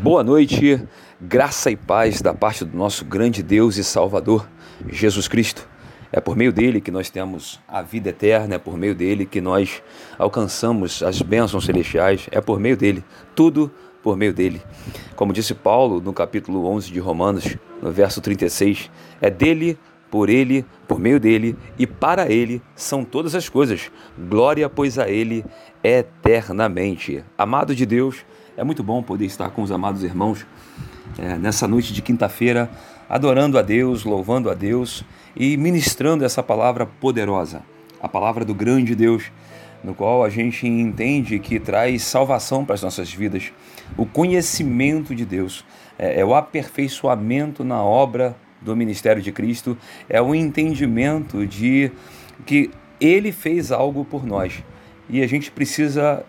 Boa noite, graça e paz da parte do nosso grande Deus e Salvador, Jesus Cristo. É por meio dele que nós temos a vida eterna, é por meio dele que nós alcançamos as bênçãos celestiais, é por meio dele, tudo por meio dele. Como disse Paulo no capítulo 11 de Romanos, no verso 36, é dele, por ele, por meio dele e para ele são todas as coisas. Glória, pois, a ele eternamente. Amado de Deus, é muito bom poder estar com os amados irmãos é, nessa noite de quinta-feira, adorando a Deus, louvando a Deus e ministrando essa palavra poderosa, a palavra do grande Deus, no qual a gente entende que traz salvação para as nossas vidas, o conhecimento de Deus, é, é o aperfeiçoamento na obra do ministério de Cristo, é o entendimento de que Ele fez algo por nós e a gente precisa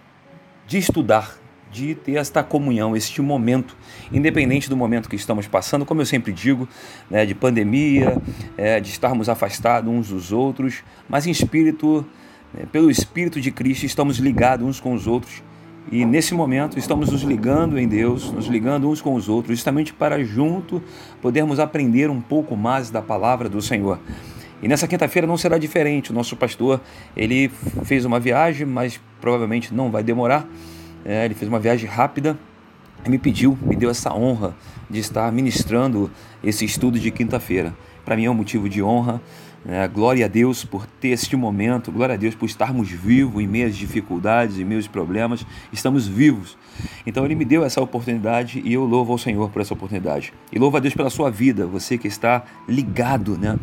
de estudar de ter esta comunhão, este momento, independente do momento que estamos passando, como eu sempre digo, né, de pandemia, é, de estarmos afastados uns dos outros, mas em espírito, né, pelo Espírito de Cristo, estamos ligados uns com os outros. E nesse momento estamos nos ligando em Deus, nos ligando uns com os outros, justamente para junto podermos aprender um pouco mais da palavra do Senhor. E nessa quinta-feira não será diferente. O nosso pastor, ele fez uma viagem, mas provavelmente não vai demorar. É, ele fez uma viagem rápida e me pediu, me deu essa honra de estar ministrando esse estudo de quinta-feira. Para mim é um motivo de honra. Né? Glória a Deus por ter este momento, glória a Deus por estarmos vivos em meio às dificuldades, em meio aos problemas, estamos vivos. Então Ele me deu essa oportunidade e eu louvo ao Senhor por essa oportunidade. E louvo a Deus pela sua vida, você que está ligado, né?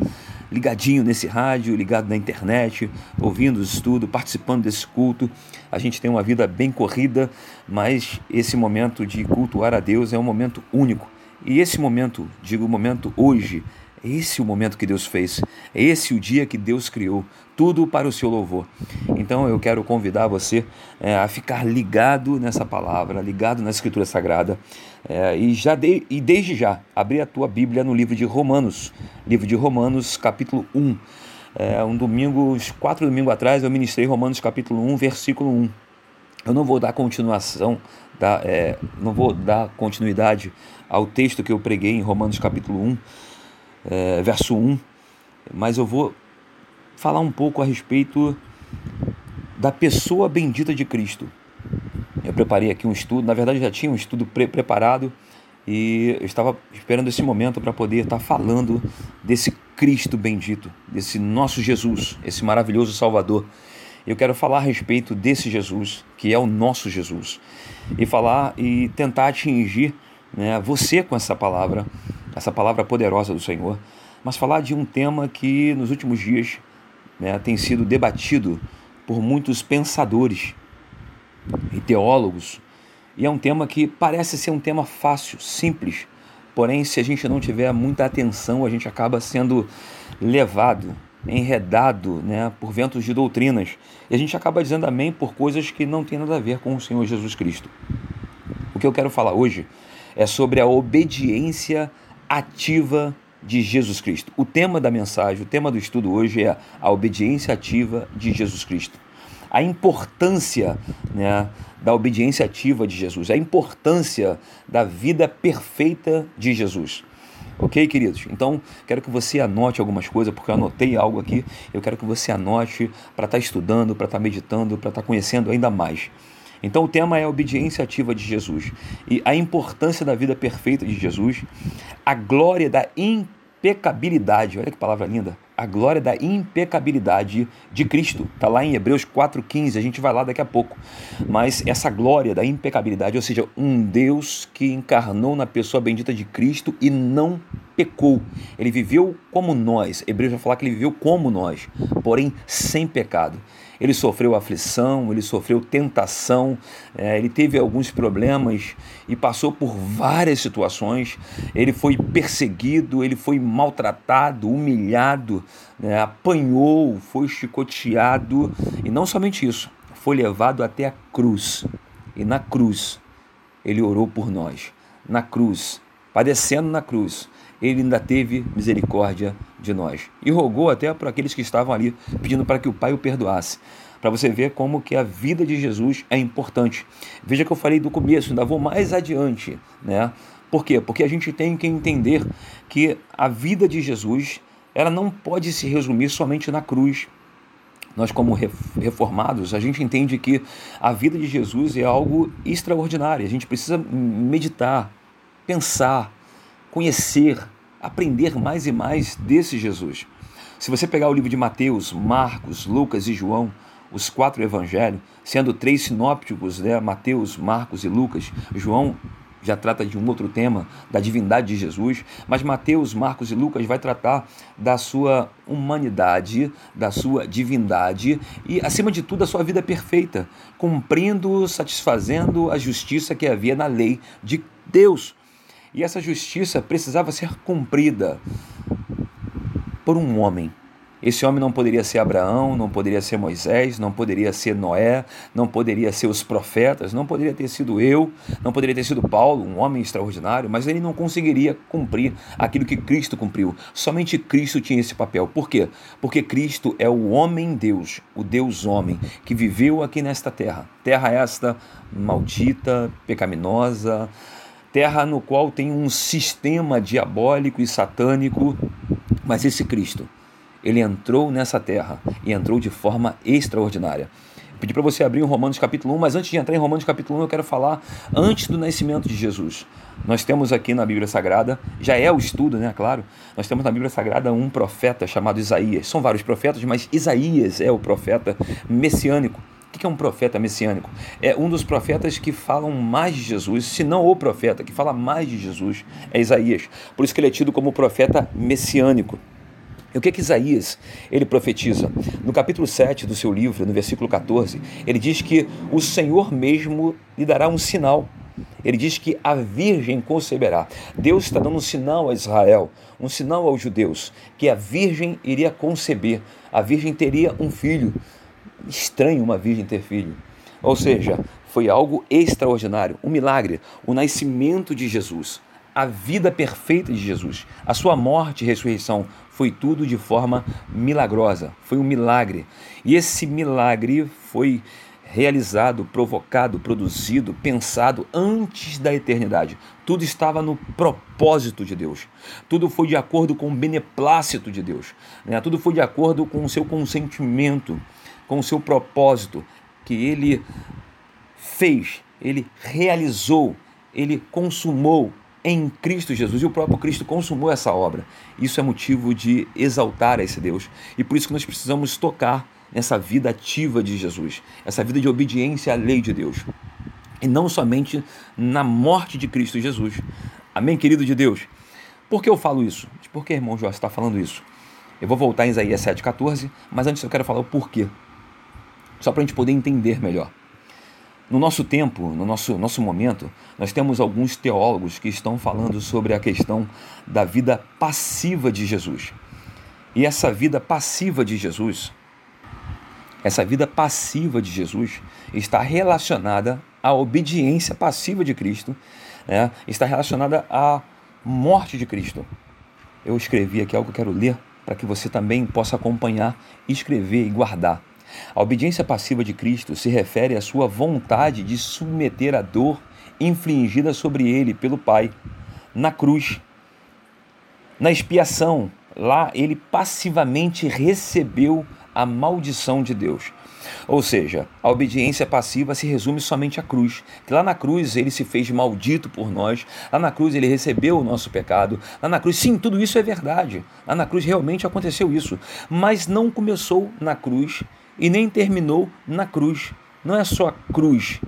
ligadinho nesse rádio, ligado na internet, ouvindo os estudos, participando desse culto. A gente tem uma vida bem corrida, mas esse momento de cultuar a Deus é um momento único. E esse momento, digo momento hoje, é esse o momento que Deus fez, é esse o dia que Deus criou, tudo para o seu louvor. Então eu quero convidar você é, a ficar ligado nessa palavra, ligado na Escritura Sagrada é, e, já de, e desde já abrir a tua Bíblia no livro de Romanos, livro de Romanos, capítulo 1. É, um domingo, uns quatro domingos atrás, eu ministrei Romanos capítulo 1, versículo 1. Eu não vou dar continuação, da, é, não vou dar continuidade ao texto que eu preguei em Romanos capítulo 1, é, verso 1, mas eu vou falar um pouco a respeito da pessoa bendita de Cristo. Eu preparei aqui um estudo, na verdade já tinha um estudo pre preparado e eu estava esperando esse momento para poder estar falando desse Cristo bendito, desse nosso Jesus, esse maravilhoso Salvador. Eu quero falar a respeito desse Jesus, que é o nosso Jesus, e falar e tentar atingir né, você com essa palavra, essa palavra poderosa do Senhor, mas falar de um tema que nos últimos dias né, tem sido debatido por muitos pensadores e teólogos, e é um tema que parece ser um tema fácil, simples, porém, se a gente não tiver muita atenção, a gente acaba sendo levado, enredado né, por ventos de doutrinas, e a gente acaba dizendo amém por coisas que não tem nada a ver com o Senhor Jesus Cristo. O que eu quero falar hoje é sobre a obediência ativa de Jesus Cristo. O tema da mensagem, o tema do estudo hoje é a obediência ativa de Jesus Cristo. A importância né, da obediência ativa de Jesus, a importância da vida perfeita de Jesus. Ok, queridos? Então, quero que você anote algumas coisas, porque eu anotei algo aqui. Eu quero que você anote para estar tá estudando, para estar tá meditando, para estar tá conhecendo ainda mais. Então o tema é a obediência ativa de Jesus e a importância da vida perfeita de Jesus, a glória da impecabilidade, olha que palavra linda, a glória da impecabilidade de Cristo. Está lá em Hebreus 4,15, a gente vai lá daqui a pouco. Mas essa glória da impecabilidade, ou seja, um Deus que encarnou na pessoa bendita de Cristo e não pecou. Ele viveu como nós. Hebreus vai falar que ele viveu como nós, porém sem pecado. Ele sofreu aflição, ele sofreu tentação, é, ele teve alguns problemas e passou por várias situações. Ele foi perseguido, ele foi maltratado, humilhado, né, apanhou, foi chicoteado e não somente isso, foi levado até a cruz. E na cruz ele orou por nós. Na cruz, padecendo na cruz, ele ainda teve misericórdia de nós. E rogou até para aqueles que estavam ali, pedindo para que o Pai o perdoasse. para você ver como que a vida de Jesus é importante. Veja que eu falei do começo, ainda vou mais adiante, né? Por quê? Porque a gente tem que entender que a vida de Jesus, ela não pode se resumir somente na cruz. Nós como reformados, a gente entende que a vida de Jesus é algo extraordinário. A gente precisa meditar, pensar, conhecer, aprender mais e mais desse Jesus. Se você pegar o livro de Mateus, Marcos, Lucas e João, os quatro evangelhos, sendo três sinópticos, né, Mateus, Marcos e Lucas, João já trata de um outro tema, da divindade de Jesus, mas Mateus, Marcos e Lucas vai tratar da sua humanidade, da sua divindade e, acima de tudo, da sua vida perfeita, cumprindo, satisfazendo a justiça que havia na lei de Deus. E essa justiça precisava ser cumprida por um homem. Esse homem não poderia ser Abraão, não poderia ser Moisés, não poderia ser Noé, não poderia ser os profetas, não poderia ter sido eu, não poderia ter sido Paulo, um homem extraordinário, mas ele não conseguiria cumprir aquilo que Cristo cumpriu. Somente Cristo tinha esse papel. Por quê? Porque Cristo é o homem-deus, o Deus-homem, que viveu aqui nesta terra. Terra esta maldita, pecaminosa, terra no qual tem um sistema diabólico e satânico, mas esse Cristo, ele entrou nessa terra e entrou de forma extraordinária. pedi para você abrir o Romanos capítulo 1, mas antes de entrar em Romanos capítulo 1, eu quero falar antes do nascimento de Jesus. Nós temos aqui na Bíblia Sagrada, já é o estudo, né, claro, nós temos na Bíblia Sagrada um profeta chamado Isaías. São vários profetas, mas Isaías é o profeta messiânico. O que é um profeta messiânico? É um dos profetas que falam mais de Jesus, se não o profeta que fala mais de Jesus, é Isaías. Por isso que ele é tido como profeta messiânico. E o que, que Isaías ele profetiza? No capítulo 7 do seu livro, no versículo 14, ele diz que o Senhor mesmo lhe dará um sinal. Ele diz que a virgem conceberá. Deus está dando um sinal a Israel, um sinal aos judeus, que a virgem iria conceber. A virgem teria um filho estranho uma virgem ter filho. Ou seja, foi algo extraordinário, um milagre, o nascimento de Jesus, a vida perfeita de Jesus, a sua morte e ressurreição, foi tudo de forma milagrosa, foi um milagre. E esse milagre foi realizado, provocado, produzido, pensado antes da eternidade. Tudo estava no propósito de Deus. Tudo foi de acordo com o beneplácito de Deus. Né? Tudo foi de acordo com o seu consentimento com o seu propósito que ele fez, ele realizou, ele consumou em Cristo Jesus. E o próprio Cristo consumou essa obra. Isso é motivo de exaltar esse Deus. E por isso que nós precisamos tocar nessa vida ativa de Jesus, essa vida de obediência à lei de Deus. E não somente na morte de Cristo Jesus. Amém, querido de Deus? Por que eu falo isso? Por que, irmão Jorge, está falando isso? Eu vou voltar em Isaías 7,14, mas antes eu quero falar o porquê só para a gente poder entender melhor. No nosso tempo, no nosso, nosso momento, nós temos alguns teólogos que estão falando sobre a questão da vida passiva de Jesus. E essa vida passiva de Jesus, essa vida passiva de Jesus está relacionada à obediência passiva de Cristo, né? está relacionada à morte de Cristo. Eu escrevi aqui algo que eu quero ler para que você também possa acompanhar, escrever e guardar. A obediência passiva de Cristo se refere à sua vontade de submeter a dor infligida sobre ele pelo Pai na cruz. Na expiação, lá ele passivamente recebeu a maldição de Deus. Ou seja, a obediência passiva se resume somente à cruz. Que lá na cruz ele se fez maldito por nós, lá na cruz ele recebeu o nosso pecado, lá na cruz, sim, tudo isso é verdade. Lá na cruz realmente aconteceu isso. Mas não começou na cruz e nem terminou na cruz. Não é só a cruz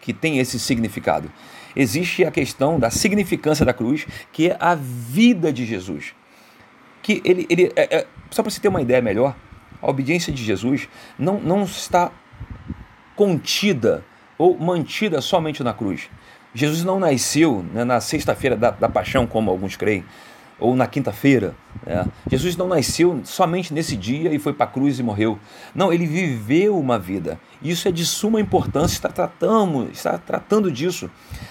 que tem esse significado. Existe a questão da significância da cruz, que é a vida de Jesus. Que ele, ele é, é, só para você ter uma ideia melhor, a obediência de Jesus não, não está contida ou mantida somente na cruz. Jesus não nasceu né, na sexta-feira da, da paixão, como alguns creem ou na quinta-feira. Né? Jesus não nasceu somente nesse dia e foi para a cruz e morreu. Não, ele viveu uma vida. Isso é de suma importância, está, tratando, está tratando disso,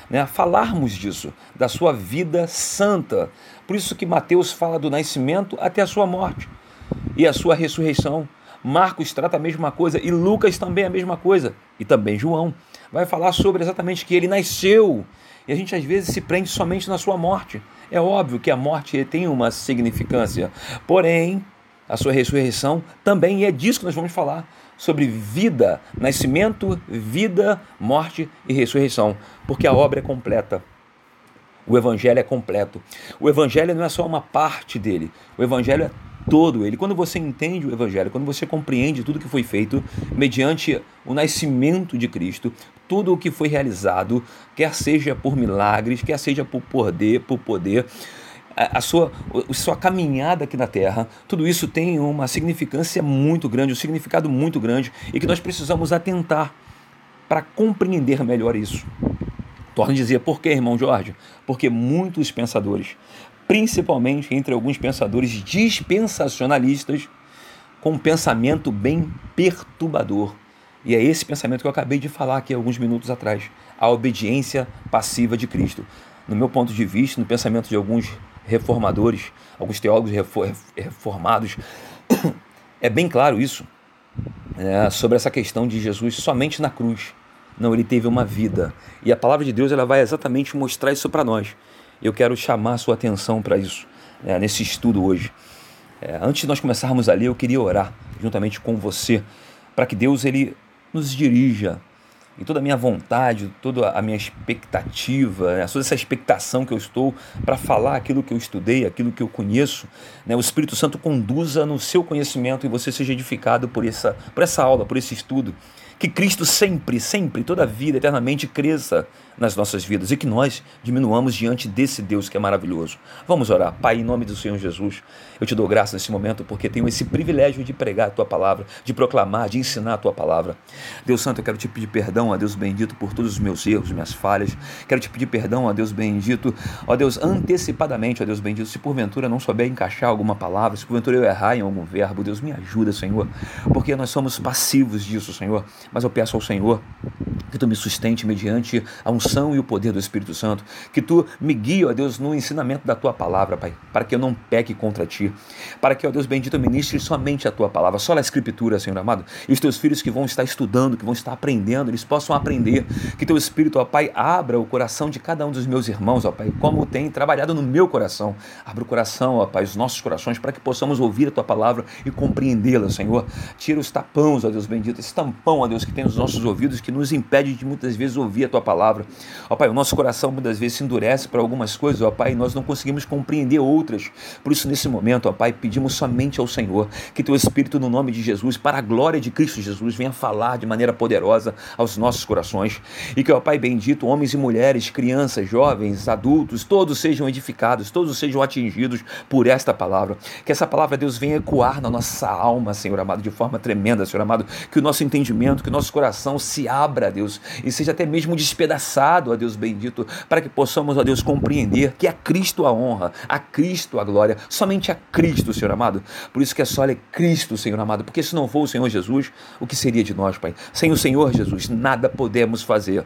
né? falarmos disso, da sua vida santa. Por isso que Mateus fala do nascimento até a sua morte e a sua ressurreição. Marcos trata a mesma coisa e Lucas também a mesma coisa. E também João vai falar sobre exatamente que ele nasceu. E a gente às vezes se prende somente na sua morte. É óbvio que a morte tem uma significância, porém, a sua ressurreição também, e é disso que nós vamos falar, sobre vida, nascimento, vida, morte e ressurreição, porque a obra é completa. O evangelho é completo. O evangelho não é só uma parte dele, o evangelho é todo ele. Quando você entende o Evangelho, quando você compreende tudo que foi feito mediante o nascimento de Cristo, tudo o que foi realizado, quer seja por milagres, quer seja por poder, por poder, a, sua, a sua caminhada aqui na Terra, tudo isso tem uma significância muito grande, um significado muito grande e que nós precisamos atentar para compreender melhor isso. Torno a dizer, por que, irmão Jorge? Porque muitos pensadores principalmente entre alguns pensadores dispensacionalistas, com um pensamento bem perturbador. E é esse pensamento que eu acabei de falar aqui alguns minutos atrás, a obediência passiva de Cristo. No meu ponto de vista, no pensamento de alguns reformadores, alguns teólogos reformados, é bem claro isso é, sobre essa questão de Jesus somente na cruz. Não, ele teve uma vida. E a palavra de Deus ela vai exatamente mostrar isso para nós. Eu quero chamar sua atenção para isso, né, nesse estudo hoje. É, antes de nós começarmos ali, eu queria orar juntamente com você, para que Deus ele nos dirija em toda a minha vontade, toda a minha expectativa, né, toda essa expectação que eu estou para falar aquilo que eu estudei, aquilo que eu conheço, né, o Espírito Santo conduza no seu conhecimento e você seja edificado por essa, por essa aula, por esse estudo. Que Cristo sempre, sempre, toda a vida, eternamente cresça nas nossas vidas e que nós diminuamos diante desse Deus que é maravilhoso. Vamos orar. Pai, em nome do Senhor Jesus, eu te dou graça nesse momento porque tenho esse privilégio de pregar a tua palavra, de proclamar, de ensinar a tua palavra. Deus Santo, eu quero te pedir perdão, a Deus bendito, por todos os meus erros, minhas falhas. Quero te pedir perdão, a Deus bendito, ó Deus, antecipadamente, ó Deus bendito, se porventura não souber encaixar alguma palavra, se porventura eu errar em algum verbo, Deus me ajuda, Senhor, porque nós somos passivos disso, Senhor. Mas eu peço ao Senhor que tu me sustente mediante a unção e o poder do Espírito Santo, que tu me guie, ó Deus, no ensinamento da tua palavra, Pai, para que eu não peque contra ti, para que, ó Deus bendito, eu ministre somente a tua palavra, só a Escritura, Senhor amado, e os teus filhos que vão estar estudando, que vão estar aprendendo, eles possam aprender, que teu Espírito, ó Pai, abra o coração de cada um dos meus irmãos, ó Pai, como tem trabalhado no meu coração, abra o coração, ó Pai, os nossos corações, para que possamos ouvir a tua palavra e compreendê-la, Senhor, tira os tapões, ó Deus bendito, esse tampão, ó Deus, que tem nos nossos ouvidos, que nos impede de muitas vezes ouvir a tua palavra. Ó Pai, o nosso coração muitas vezes se endurece para algumas coisas, ó Pai, e nós não conseguimos compreender outras. Por isso, nesse momento, ó Pai, pedimos somente ao Senhor que teu Espírito, no nome de Jesus, para a glória de Cristo Jesus, venha falar de maneira poderosa aos nossos corações. E que, ó Pai bendito, homens e mulheres, crianças, jovens, adultos, todos sejam edificados, todos sejam atingidos por esta palavra. Que essa palavra, Deus, venha ecoar na nossa alma, Senhor amado, de forma tremenda, Senhor amado. Que o nosso entendimento, que o nosso coração se abra, Deus, e seja até mesmo despedaçado, ó Deus bendito, para que possamos, ó Deus, compreender que a Cristo a honra, a Cristo a glória, somente a Cristo, Senhor amado. Por isso que é só é Cristo, Senhor amado, porque se não for o Senhor Jesus, o que seria de nós, Pai? Sem o Senhor Jesus, nada podemos fazer.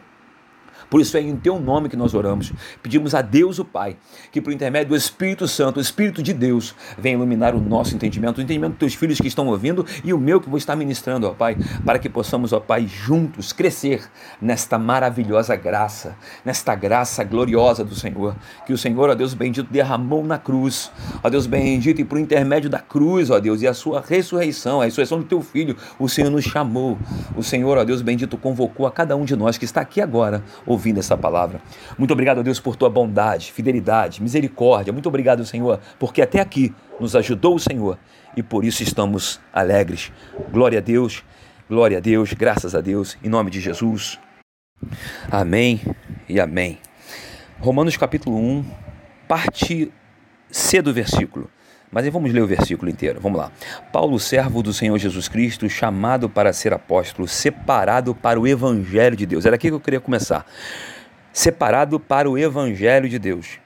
Por isso é em teu nome que nós oramos. Pedimos a Deus o Pai, que por intermédio do Espírito Santo, o Espírito de Deus, venha iluminar o nosso entendimento, o entendimento dos teus filhos que estão ouvindo e o meu que vou estar ministrando, ó Pai, para que possamos, ó Pai, juntos crescer nesta maravilhosa graça, nesta graça gloriosa do Senhor, que o Senhor, ó Deus bendito, derramou na cruz, ó Deus bendito, e por intermédio da cruz, ó Deus, e a sua ressurreição, a ressurreição do teu filho, o Senhor nos chamou, o Senhor, ó Deus bendito, convocou a cada um de nós que está aqui agora, ouvindo essa palavra. Muito obrigado, Deus, por tua bondade, fidelidade, misericórdia. Muito obrigado, Senhor, porque até aqui nos ajudou o Senhor e por isso estamos alegres. Glória a Deus, glória a Deus, graças a Deus, em nome de Jesus. Amém e amém. Romanos capítulo 1, parte C do versículo. Mas aí vamos ler o versículo inteiro. Vamos lá. Paulo, servo do Senhor Jesus Cristo, chamado para ser apóstolo, separado para o evangelho de Deus. Era aqui que eu queria começar. Separado para o evangelho de Deus,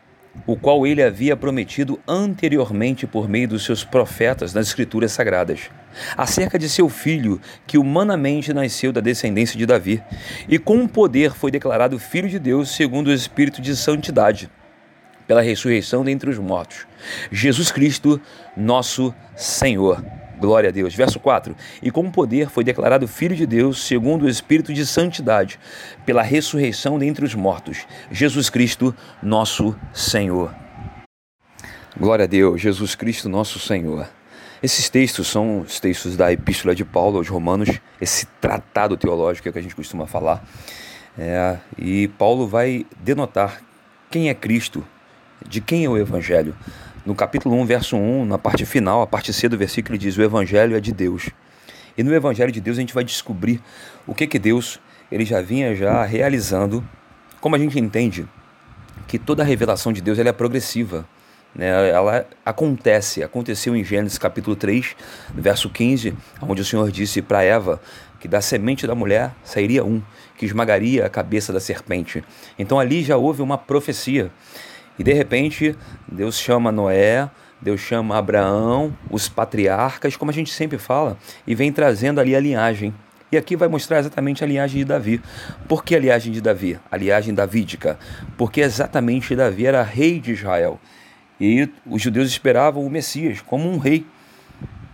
o qual ele havia prometido anteriormente por meio dos seus profetas nas escrituras sagradas, acerca de seu filho, que humanamente nasceu da descendência de Davi, e com poder foi declarado filho de Deus segundo o espírito de santidade pela ressurreição dentre os mortos. Jesus Cristo, nosso Senhor. Glória a Deus. Verso 4: E com poder foi declarado Filho de Deus, segundo o Espírito de Santidade, pela ressurreição dentre os mortos, Jesus Cristo, nosso Senhor. Glória a Deus, Jesus Cristo, nosso Senhor. Esses textos são os textos da Epístola de Paulo aos Romanos, esse tratado teológico que a gente costuma falar. É, e Paulo vai denotar quem é Cristo, de quem é o Evangelho. No capítulo 1, verso 1, na parte final, a parte C do versículo, ele diz: O Evangelho é de Deus. E no Evangelho de Deus a gente vai descobrir o que que Deus ele já vinha já realizando. Como a gente entende que toda a revelação de Deus ela é progressiva. Né? Ela acontece, aconteceu em Gênesis capítulo 3, verso 15, onde o Senhor disse para Eva que da semente da mulher sairia um, que esmagaria a cabeça da serpente. Então ali já houve uma profecia. E de repente, Deus chama Noé, Deus chama Abraão, os patriarcas, como a gente sempre fala, e vem trazendo ali a linhagem. E aqui vai mostrar exatamente a linhagem de Davi. Por que a linhagem de Davi? A linhagem davídica. Porque exatamente Davi era rei de Israel. E os judeus esperavam o Messias como um rei.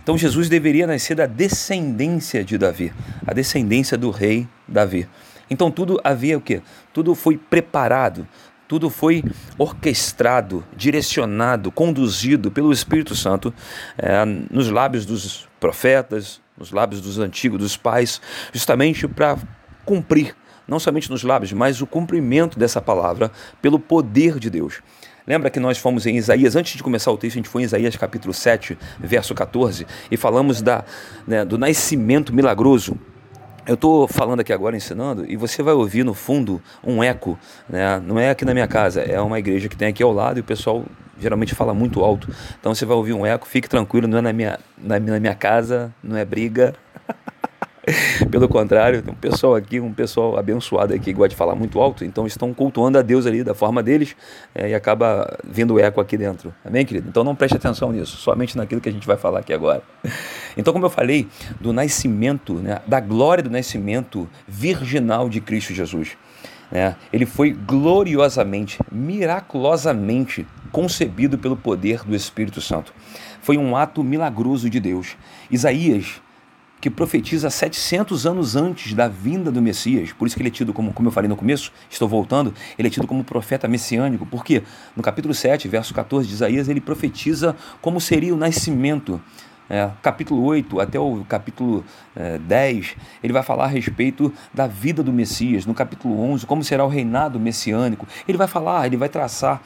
Então Jesus deveria nascer da descendência de Davi, a descendência do rei Davi. Então tudo havia o quê? Tudo foi preparado, tudo foi orquestrado, direcionado, conduzido pelo Espírito Santo é, nos lábios dos profetas, nos lábios dos antigos, dos pais, justamente para cumprir, não somente nos lábios, mas o cumprimento dessa palavra pelo poder de Deus. Lembra que nós fomos em Isaías, antes de começar o texto, a gente foi em Isaías capítulo 7, verso 14, e falamos da, né, do nascimento milagroso eu estou falando aqui agora, ensinando, e você vai ouvir no fundo um eco, né? não é aqui na minha casa, é uma igreja que tem aqui ao lado e o pessoal geralmente fala muito alto. Então você vai ouvir um eco, fique tranquilo, não é na minha, na, na minha casa, não é briga. Pelo contrário, tem um pessoal aqui, um pessoal abençoado aqui que gosta de falar muito alto, então estão cultuando a Deus ali da forma deles é, e acaba vindo eco aqui dentro. Amém, querido? Então não preste atenção nisso, somente naquilo que a gente vai falar aqui agora. Então, como eu falei, do nascimento, né, da glória do nascimento virginal de Cristo Jesus. Né, ele foi gloriosamente, miraculosamente concebido pelo poder do Espírito Santo. Foi um ato milagroso de Deus. Isaías que profetiza 700 anos antes da vinda do Messias. Por isso que ele é tido como, como eu falei no começo, estou voltando, ele é tido como profeta messiânico. Porque no capítulo 7, verso 14 de Isaías, ele profetiza como seria o nascimento. É, capítulo 8 até o capítulo é, 10, ele vai falar a respeito da vida do Messias. No capítulo 11, como será o reinado messiânico. Ele vai falar, ele vai traçar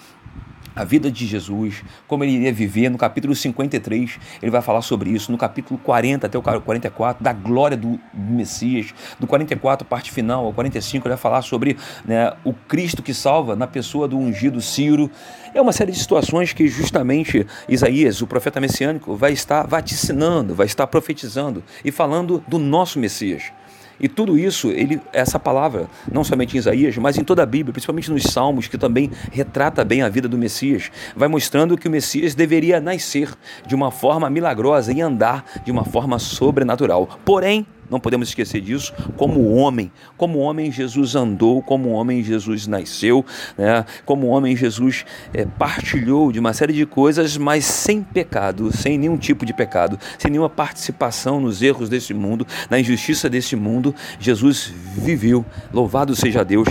a vida de Jesus, como ele iria viver. No capítulo 53, ele vai falar sobre isso. No capítulo 40 até o 44, da glória do Messias. Do 44, parte final, ao 45, ele vai falar sobre né, o Cristo que salva na pessoa do ungido Ciro. É uma série de situações que justamente Isaías, o profeta messiânico, vai estar vaticinando, vai estar profetizando e falando do nosso Messias. E tudo isso, ele, essa palavra, não somente em Isaías, mas em toda a Bíblia, principalmente nos Salmos, que também retrata bem a vida do Messias, vai mostrando que o Messias deveria nascer de uma forma milagrosa e andar de uma forma sobrenatural. Porém, não podemos esquecer disso, como homem, como homem Jesus andou, como homem Jesus nasceu, né? como homem Jesus é, partilhou de uma série de coisas, mas sem pecado, sem nenhum tipo de pecado, sem nenhuma participação nos erros desse mundo, na injustiça desse mundo, Jesus viveu, louvado seja Deus.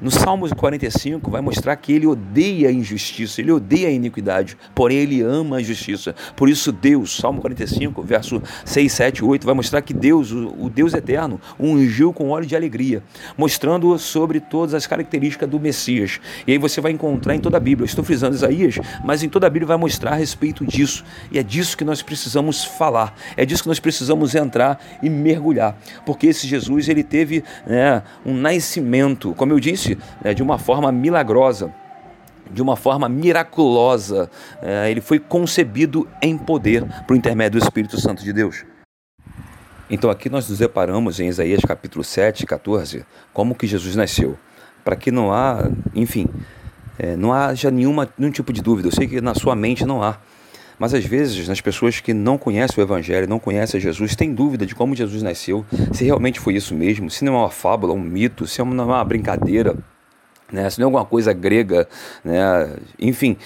No Salmo 45 vai mostrar que ele odeia a injustiça, ele odeia a iniquidade, porém ele ama a justiça. Por isso Deus, Salmo 45, verso 6, 7, 8, vai mostrar que Deus, o Deus eterno, ungiu com óleo de alegria, mostrando sobre todas as características do Messias. E aí você vai encontrar em toda a Bíblia, estou frisando Isaías, mas em toda a Bíblia vai mostrar a respeito disso. E é disso que nós precisamos falar, é disso que nós precisamos entrar e mergulhar, porque esse Jesus ele teve né, um nascimento, como eu disse, né, de uma forma milagrosa de uma forma miraculosa. É, ele foi concebido em poder por intermédio do Espírito Santo de Deus. Então aqui nós nos deparamos em Isaías capítulo 7, 14, como que Jesus nasceu. Para que não há, enfim, é, não haja nenhuma, nenhum tipo de dúvida. Eu sei que na sua mente não há. Mas às vezes, nas pessoas que não conhecem o Evangelho, não conhecem Jesus, têm dúvida de como Jesus nasceu, se realmente foi isso mesmo, se não é uma fábula, um mito, se não é uma brincadeira, né? se não é alguma coisa grega, né? enfim.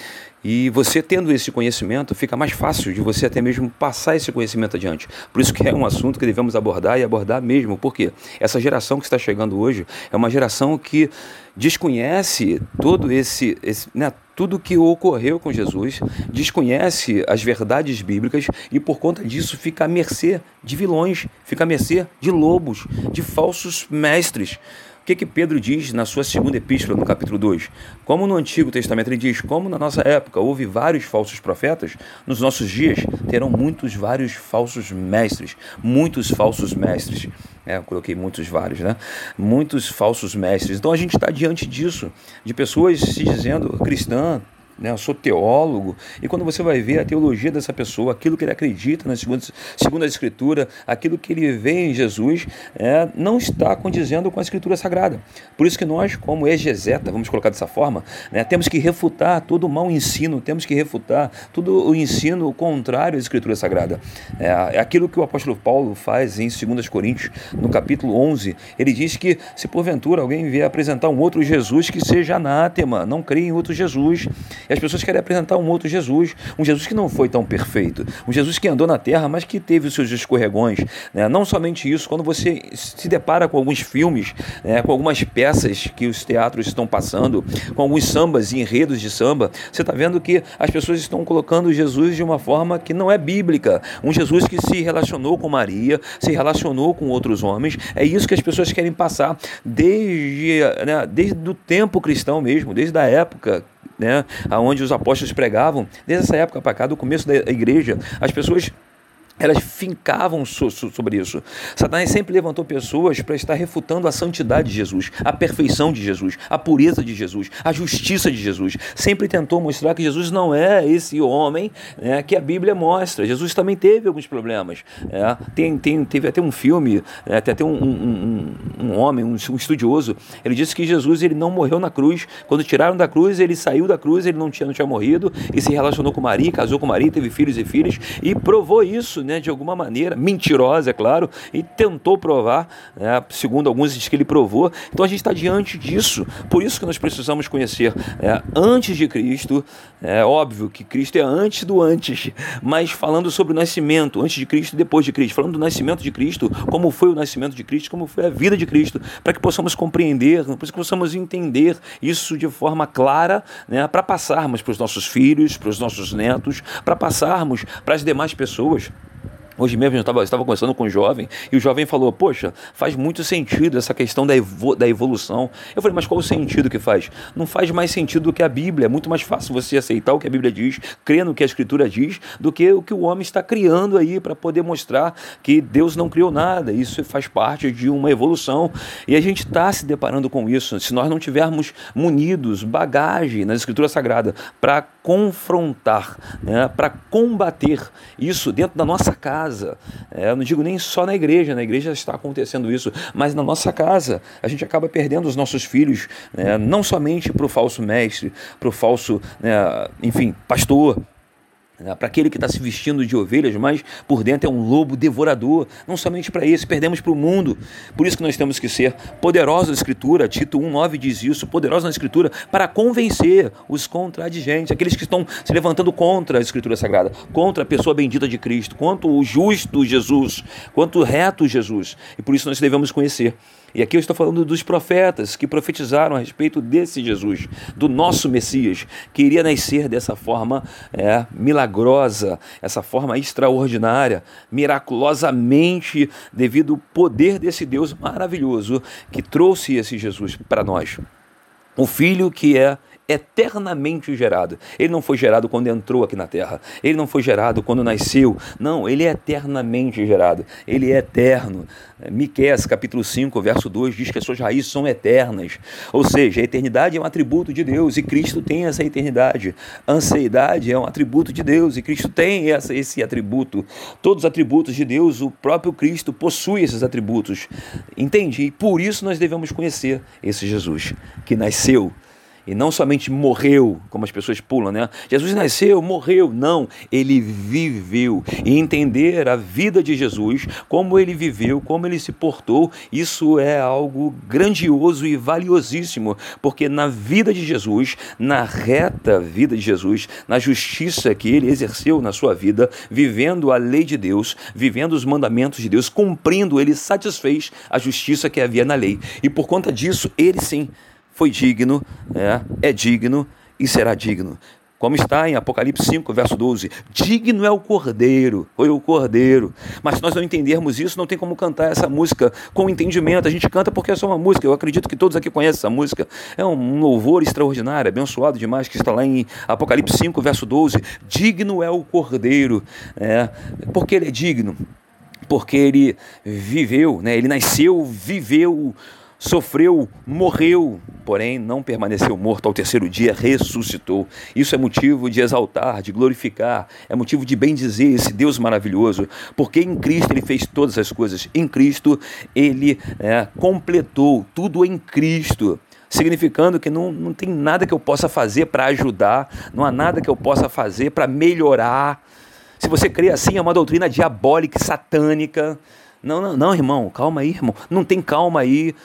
E você tendo esse conhecimento, fica mais fácil de você até mesmo passar esse conhecimento adiante. Por isso que é um assunto que devemos abordar e abordar mesmo, porque essa geração que está chegando hoje é uma geração que desconhece todo esse, esse né, tudo que ocorreu com Jesus, desconhece as verdades bíblicas e por conta disso fica à mercê de vilões, fica à mercê de lobos, de falsos mestres que, que Pedro diz na sua segunda epístola, no capítulo 2? Como no Antigo Testamento ele diz, como na nossa época houve vários falsos profetas, nos nossos dias terão muitos vários falsos mestres, muitos falsos mestres. É, eu coloquei muitos vários, né? Muitos falsos mestres. Então a gente está diante disso, de pessoas se dizendo cristã, né? eu sou teólogo, e quando você vai ver a teologia dessa pessoa, aquilo que ele acredita na segunda, segunda escritura, aquilo que ele vê em Jesus, é, não está condizendo com a escritura sagrada. Por isso que nós, como exegeta, vamos colocar dessa forma, né, temos que refutar todo o mau ensino, temos que refutar todo o ensino contrário à escritura sagrada. É, é aquilo que o apóstolo Paulo faz em 2 Coríntios, no capítulo 11, ele diz que se porventura alguém vier apresentar um outro Jesus que seja anátema, não crê em outro Jesus, e as pessoas querem apresentar um outro Jesus, um Jesus que não foi tão perfeito, um Jesus que andou na terra, mas que teve os seus escorregões. Né? Não somente isso, quando você se depara com alguns filmes, né, com algumas peças que os teatros estão passando, com alguns sambas e enredos de samba, você está vendo que as pessoas estão colocando Jesus de uma forma que não é bíblica. Um Jesus que se relacionou com Maria, se relacionou com outros homens. É isso que as pessoas querem passar desde, né, desde o tempo cristão mesmo, desde a época né, aonde os apóstolos pregavam, desde essa época para cá, do começo da igreja, as pessoas elas fincavam so, so, sobre isso. Satanás sempre levantou pessoas para estar refutando a santidade de Jesus, a perfeição de Jesus, a pureza de Jesus, a justiça de Jesus. Sempre tentou mostrar que Jesus não é esse homem né, que a Bíblia mostra. Jesus também teve alguns problemas. É, tem, tem, teve até um filme, é, até um, um, um, homem, um, um, estudioso, ele disse que Jesus ele não morreu na cruz. Quando tiraram da cruz, ele saiu da cruz, ele não tinha, não tinha morrido e se relacionou com Maria, casou com Maria, teve filhos e filhas e provou isso né, de alguma maneira, mentirosa, é claro, e tentou provar, né, segundo alguns diz que ele provou. Então a gente está diante disso. Por isso que nós precisamos conhecer é, antes de Cristo. É óbvio que Cristo é antes do antes, mas falando sobre o nascimento, antes de Cristo e depois de Cristo, falando do nascimento de Cristo, como foi o nascimento de Cristo, como foi a vida de Cristo, para que possamos compreender, para que possamos entender isso de forma clara, né, para passarmos para os nossos filhos, para os nossos netos, para passarmos para as demais pessoas. Hoje mesmo eu estava, estava conversando com um jovem e o jovem falou: Poxa, faz muito sentido essa questão da, evo, da evolução. Eu falei: Mas qual o sentido que faz? Não faz mais sentido do que a Bíblia. É muito mais fácil você aceitar o que a Bíblia diz, crer no que a Escritura diz, do que o que o homem está criando aí para poder mostrar que Deus não criou nada. Isso faz parte de uma evolução. E a gente está se deparando com isso. Se nós não tivermos munidos, bagagem na Escritura Sagrada para confrontar, né, para combater isso dentro da nossa casa. É, eu não digo nem só na igreja, na igreja está acontecendo isso, mas na nossa casa. A gente acaba perdendo os nossos filhos, né, não somente para o falso mestre, para o falso, né, enfim, pastor, para aquele que está se vestindo de ovelhas, mas por dentro é um lobo devorador. Não somente para esse, perdemos para o mundo. Por isso que nós temos que ser poderosos na Escritura. Tito 1,9 diz isso: poderosos na Escritura para convencer os contradigentes, aqueles que estão se levantando contra a Escritura Sagrada, contra a pessoa bendita de Cristo, contra o justo Jesus, contra o reto Jesus. E por isso nós devemos conhecer. E aqui eu estou falando dos profetas que profetizaram a respeito desse Jesus, do nosso Messias, que iria nascer dessa forma é, milagrosa, essa forma extraordinária, miraculosamente, devido ao poder desse Deus maravilhoso que trouxe esse Jesus para nós. O Filho que é eternamente gerado. Ele não foi gerado quando entrou aqui na terra. Ele não foi gerado quando nasceu. Não, ele é eternamente gerado. Ele é eterno. Miqueias capítulo 5, verso 2 diz que as suas raízes são eternas. Ou seja, a eternidade é um atributo de Deus e Cristo tem essa eternidade. A ansiedade é um atributo de Deus e Cristo tem essa, esse atributo. Todos os atributos de Deus, o próprio Cristo possui esses atributos. Entende? E por isso nós devemos conhecer esse Jesus que nasceu E não somente morreu, como as pessoas pulam, né? Jesus nasceu, morreu. Não, ele viveu. E entender a vida de Jesus, como ele viveu, como ele se portou, isso é algo grandioso e valiosíssimo, porque na vida de Jesus, na reta vida de Jesus, na justiça que ele exerceu na sua vida, vivendo a lei de Deus, vivendo os mandamentos de Deus, cumprindo, ele satisfez a justiça que havia na lei. E por conta disso, ele sim foi digno, é, é digno e será digno. Como está em Apocalipse 5, verso 12: Digno é o Cordeiro, foi o Cordeiro. Mas se nós não entendermos isso, não tem como cantar essa música com entendimento. A gente canta porque é só uma música. Eu acredito que todos aqui conhecem essa música. É um louvor extraordinário, abençoado demais, que está lá em Apocalipse 5, verso 12: Digno é o Cordeiro. É, porque ele é digno porque ele viveu, né? ele nasceu, viveu sofreu, morreu, porém não permaneceu morto ao terceiro dia, ressuscitou. Isso é motivo de exaltar, de glorificar, é motivo de bendizer esse Deus maravilhoso, porque em Cristo ele fez todas as coisas, em Cristo ele é, completou tudo em Cristo significando que não, não tem nada que eu possa fazer para ajudar, não há nada que eu possa fazer para melhorar. Se você crê assim, é uma doutrina diabólica, satânica. Não, não, não, irmão, calma aí, irmão. Não tem calma aí.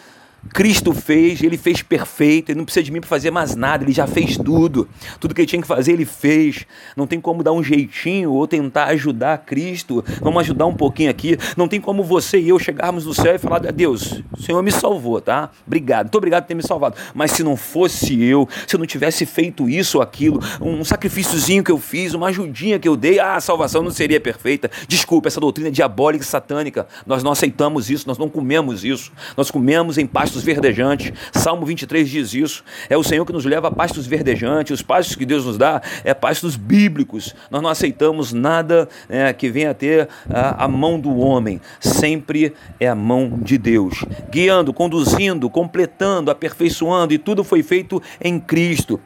Cristo fez, ele fez perfeito, ele não precisa de mim para fazer mais nada, ele já fez tudo. Tudo que ele tinha que fazer, ele fez. Não tem como dar um jeitinho ou tentar ajudar Cristo. Vamos ajudar um pouquinho aqui. Não tem como você e eu chegarmos no céu e falar: Deus, o Senhor me salvou, tá? Obrigado, muito obrigado por ter me salvado. Mas se não fosse eu, se eu não tivesse feito isso ou aquilo, um sacrifíciozinho que eu fiz, uma ajudinha que eu dei, ah, a salvação não seria perfeita. Desculpa, essa doutrina diabólica e satânica. Nós não aceitamos isso, nós não comemos isso. Nós comemos em paz pastos verdejantes. Salmo 23 diz isso. É o Senhor que nos leva a pastos verdejantes. Os pastos que Deus nos dá é pastos bíblicos. Nós não aceitamos nada é, que venha a ter a, a mão do homem. Sempre é a mão de Deus. Guiando, conduzindo, completando, aperfeiçoando. E tudo foi feito em Cristo.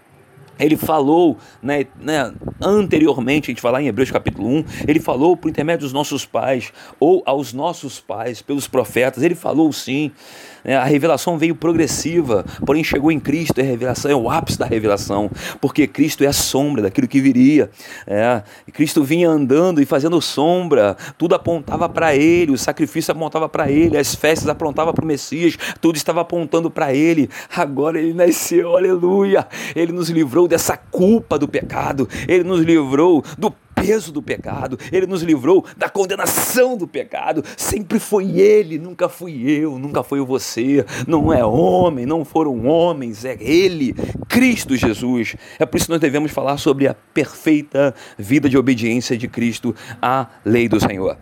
Ele falou, né, né, anteriormente, a gente falar em Hebreus capítulo 1, ele falou por intermédio dos nossos pais, ou aos nossos pais, pelos profetas, ele falou sim. Né, a revelação veio progressiva, porém chegou em Cristo, a revelação é o ápice da revelação, porque Cristo é a sombra daquilo que viria. É, Cristo vinha andando e fazendo sombra, tudo apontava para Ele, o sacrifício apontava para Ele, as festas apontavam para o Messias, tudo estava apontando para Ele. Agora Ele nasceu, aleluia! Ele nos livrou livrou dessa culpa do pecado, ele nos livrou do peso do pecado, ele nos livrou da condenação do pecado. Sempre foi ele, nunca fui eu, nunca foi você. Não é homem, não foram homens, é ele, Cristo Jesus. É por isso que nós devemos falar sobre a perfeita vida de obediência de Cristo à lei do Senhor.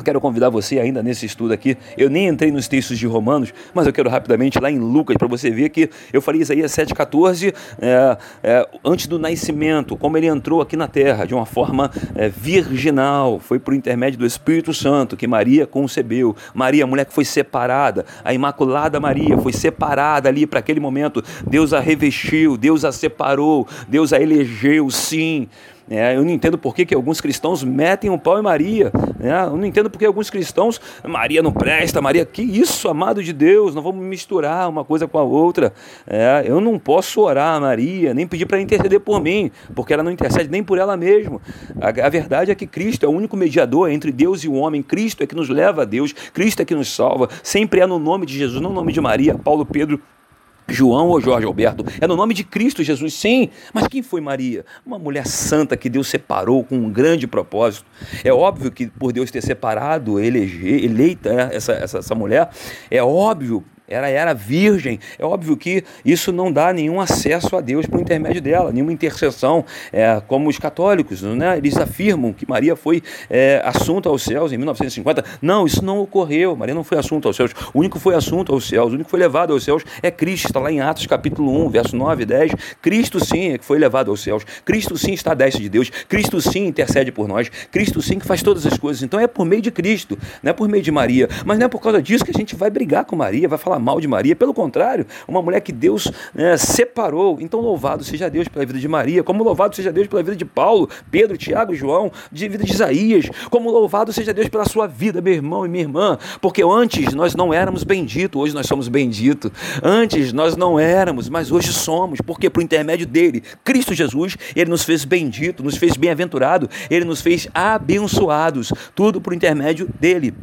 Eu quero convidar você ainda nesse estudo aqui. Eu nem entrei nos textos de Romanos, mas eu quero rapidamente lá em Lucas para você ver que eu falei Isaías 7,14 é, é, antes do nascimento, como ele entrou aqui na terra de uma forma é, virginal. Foi por intermédio do Espírito Santo que Maria concebeu. Maria, a mulher que foi separada, a Imaculada Maria foi separada ali para aquele momento. Deus a revestiu, Deus a separou, Deus a elegeu, sim. É, eu não entendo por que, que alguns cristãos metem o um pau em Maria. Né? Eu não entendo por que alguns cristãos, Maria não presta, Maria, que isso, amado de Deus, não vamos misturar uma coisa com a outra. É, eu não posso orar a Maria, nem pedir para interceder por mim, porque ela não intercede nem por ela mesma. A, a verdade é que Cristo é o único mediador entre Deus e o homem. Cristo é que nos leva a Deus, Cristo é que nos salva. Sempre é no nome de Jesus, não no nome de Maria. Paulo Pedro João ou Jorge Alberto, é no nome de Cristo Jesus, sim. Mas quem foi Maria? Uma mulher santa que Deus separou com um grande propósito. É óbvio que por Deus ter separado, eleita né, essa, essa, essa mulher, é óbvio ela era virgem. É óbvio que isso não dá nenhum acesso a Deus por intermédio dela, nenhuma intercessão, é, como os católicos, né? eles afirmam que Maria foi é, assunto aos céus em 1950. Não, isso não ocorreu. Maria não foi assunto aos céus. O único que foi assunto aos céus, o único que foi levado aos céus é Cristo. Está lá em Atos capítulo 1, verso 9 e 10. Cristo sim é que foi levado aos céus. Cristo sim está à destra de Deus. Cristo sim intercede por nós. Cristo sim que faz todas as coisas. Então é por meio de Cristo, não é por meio de Maria. Mas não é por causa disso que a gente vai brigar com Maria, vai falar mal de Maria, pelo contrário, uma mulher que Deus né, separou. Então, louvado seja Deus pela vida de Maria, como louvado seja Deus pela vida de Paulo, Pedro, Tiago, João, de vida de Isaías, como louvado seja Deus pela sua vida, meu irmão e minha irmã, porque antes nós não éramos benditos, hoje nós somos benditos. Antes nós não éramos, mas hoje somos, porque por intermédio dele, Cristo Jesus, ele nos fez bendito, nos fez bem-aventurado, ele nos fez abençoados, tudo por intermédio dele.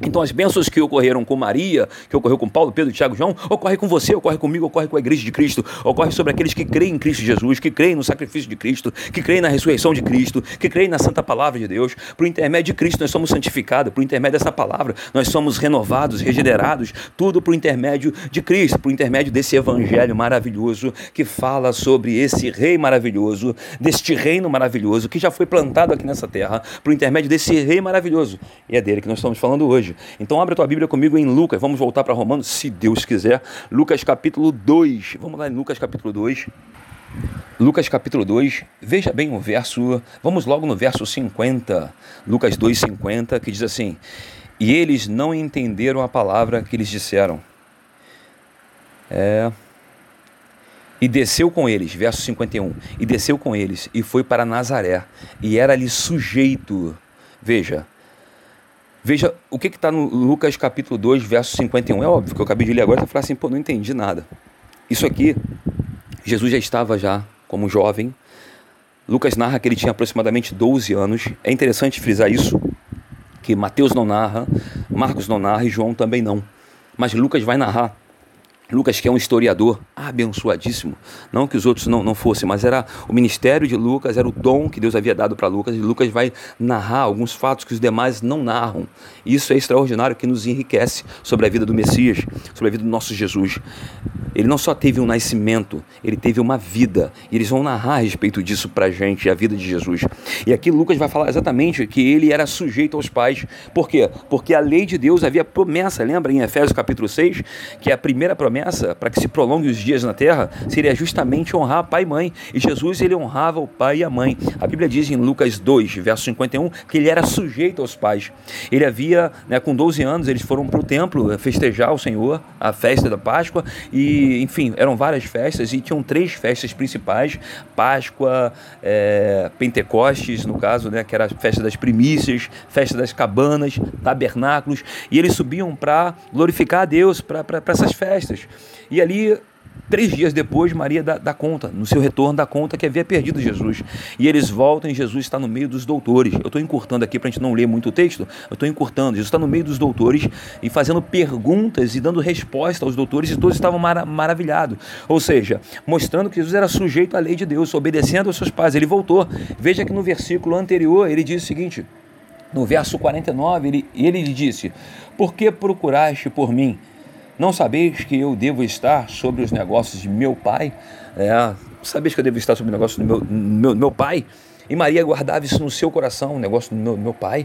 Então as bênçãos que ocorreram com Maria, que ocorreu com Paulo, Pedro, Tiago, João, ocorre com você, ocorre comigo, ocorre com a igreja de Cristo, ocorre sobre aqueles que creem em Cristo Jesus, que creem no sacrifício de Cristo, que creem na ressurreição de Cristo, que creem na santa palavra de Deus. Por intermédio de Cristo nós somos santificados, por intermédio dessa palavra nós somos renovados, regenerados, tudo por intermédio de Cristo, por intermédio desse evangelho maravilhoso que fala sobre esse rei maravilhoso, deste reino maravilhoso que já foi plantado aqui nessa terra, por intermédio desse rei maravilhoso. E é dele que nós estamos falando hoje. Então abre a tua Bíblia comigo em Lucas, vamos voltar para Romanos, se Deus quiser. Lucas capítulo 2. Vamos lá em Lucas capítulo 2. Lucas capítulo 2, veja bem o verso, vamos logo no verso 50, Lucas 2, 50, que diz assim: E eles não entenderam a palavra que lhes disseram. É. E desceu com eles, verso 51, e desceu com eles, e foi para Nazaré, e era-lhe sujeito. Veja, Veja o que está no Lucas capítulo 2, verso 51. É óbvio que eu acabei de ler agora e falar assim, pô, não entendi nada. Isso aqui, Jesus já estava já como jovem. Lucas narra que ele tinha aproximadamente 12 anos. É interessante frisar isso, que Mateus não narra, Marcos não narra e João também não. Mas Lucas vai narrar Lucas, que é um historiador abençoadíssimo, não que os outros não, não fossem, mas era o ministério de Lucas, era o dom que Deus havia dado para Lucas, e Lucas vai narrar alguns fatos que os demais não narram. Isso é extraordinário que nos enriquece sobre a vida do Messias, sobre a vida do nosso Jesus. Ele não só teve um nascimento, ele teve uma vida, e eles vão narrar a respeito disso para a gente, a vida de Jesus. E aqui Lucas vai falar exatamente que ele era sujeito aos pais. Por quê? Porque a lei de Deus havia promessa, lembra em Efésios capítulo 6, que a primeira promessa promessa para que se prolongue os dias na terra seria justamente honrar pai e mãe. E Jesus ele honrava o pai e a mãe. A Bíblia diz em Lucas 2, verso 51, que ele era sujeito aos pais. Ele havia, né, com 12 anos, eles foram para o templo festejar o Senhor, a festa da Páscoa, e enfim, eram várias festas e tinham três festas principais: Páscoa, é, Pentecostes, no caso, né, que era a festa das primícias, festa das cabanas, tabernáculos, e eles subiam para glorificar a Deus para essas festas. E ali, três dias depois, Maria dá, dá, conta, no seu retorno, dá conta que havia perdido Jesus. E eles voltam e Jesus está no meio dos doutores. Eu estou encurtando aqui para a gente não ler muito o texto, eu estou encurtando. Jesus está no meio dos doutores e fazendo perguntas e dando resposta aos doutores, e todos estavam mar maravilhados. Ou seja, mostrando que Jesus era sujeito à lei de Deus, obedecendo aos seus pais. Ele voltou. Veja que no versículo anterior ele diz o seguinte. No verso 49, ele, ele disse: Por que procuraste por mim? Não sabeis que eu devo estar sobre os negócios de meu pai? É, sabeis que eu devo estar sobre o negócio do meu, meu, meu pai? E Maria guardava isso no seu coração, o negócio do meu, meu pai.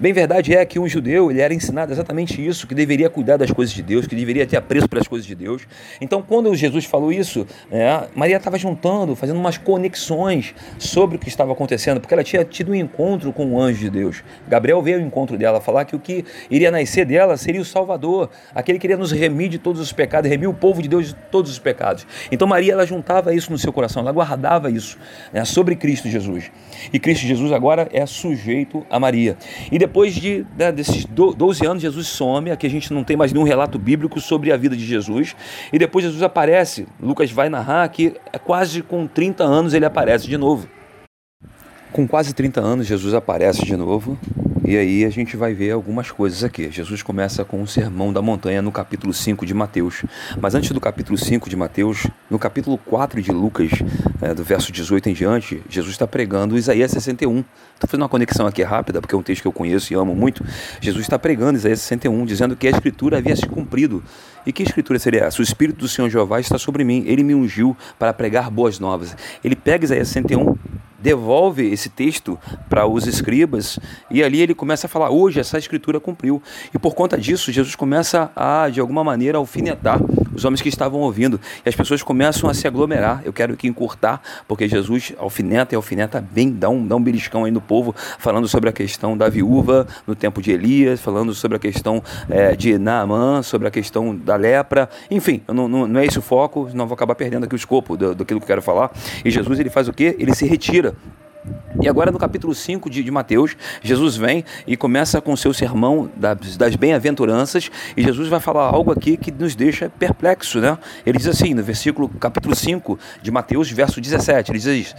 Bem verdade é que um judeu ele era ensinado exatamente isso, que deveria cuidar das coisas de Deus, que deveria ter apreço pelas coisas de Deus. Então, quando Jesus falou isso, é, Maria estava juntando, fazendo umas conexões sobre o que estava acontecendo, porque ela tinha tido um encontro com o anjo de Deus. Gabriel veio ao encontro dela, falar que o que iria nascer dela seria o Salvador, aquele que iria nos remir de todos os pecados, remir o povo de Deus de todos os pecados. Então, Maria ela juntava isso no seu coração, ela guardava isso né, sobre Cristo Jesus. E Cristo Jesus agora é sujeito a Maria. E depois depois de, né, desses 12 anos, Jesus some. Aqui a gente não tem mais nenhum relato bíblico sobre a vida de Jesus. E depois Jesus aparece. Lucas vai narrar que é quase com 30 anos ele aparece de novo. Com quase 30 anos, Jesus aparece de novo e aí a gente vai ver algumas coisas aqui. Jesus começa com o Sermão da Montanha no capítulo 5 de Mateus. Mas antes do capítulo 5 de Mateus, no capítulo 4 de Lucas, é, do verso 18 em diante, Jesus está pregando Isaías 61. Estou fazendo uma conexão aqui rápida, porque é um texto que eu conheço e amo muito. Jesus está pregando Isaías 61, dizendo que a Escritura havia se cumprido. E que Escritura seria essa? O Espírito do Senhor Jeová está sobre mim. Ele me ungiu para pregar boas novas. Ele pega Isaías 61 devolve esse texto para os escribas e ali ele começa a falar: hoje essa escritura cumpriu. E por conta disso, Jesus começa a, de alguma maneira, alfinetar os homens que estavam ouvindo e as pessoas começam a se aglomerar. Eu quero aqui encurtar, porque Jesus alfineta e alfineta bem, dá um, dá um beliscão aí no povo, falando sobre a questão da viúva no tempo de Elias, falando sobre a questão é, de Naamã, sobre a questão da lepra, enfim, não, não, não, é esse o foco, não vou acabar perdendo aqui o escopo do, daquilo que eu quero falar. E Jesus ele faz o quê? Ele se retira e agora no capítulo 5 de, de, Mateus, Jesus vem e começa com seu sermão das, das bem-aventuranças, e Jesus vai falar algo aqui que nos deixa perplexo, né? Ele diz assim, no versículo capítulo 5 de Mateus, verso 17, ele diz: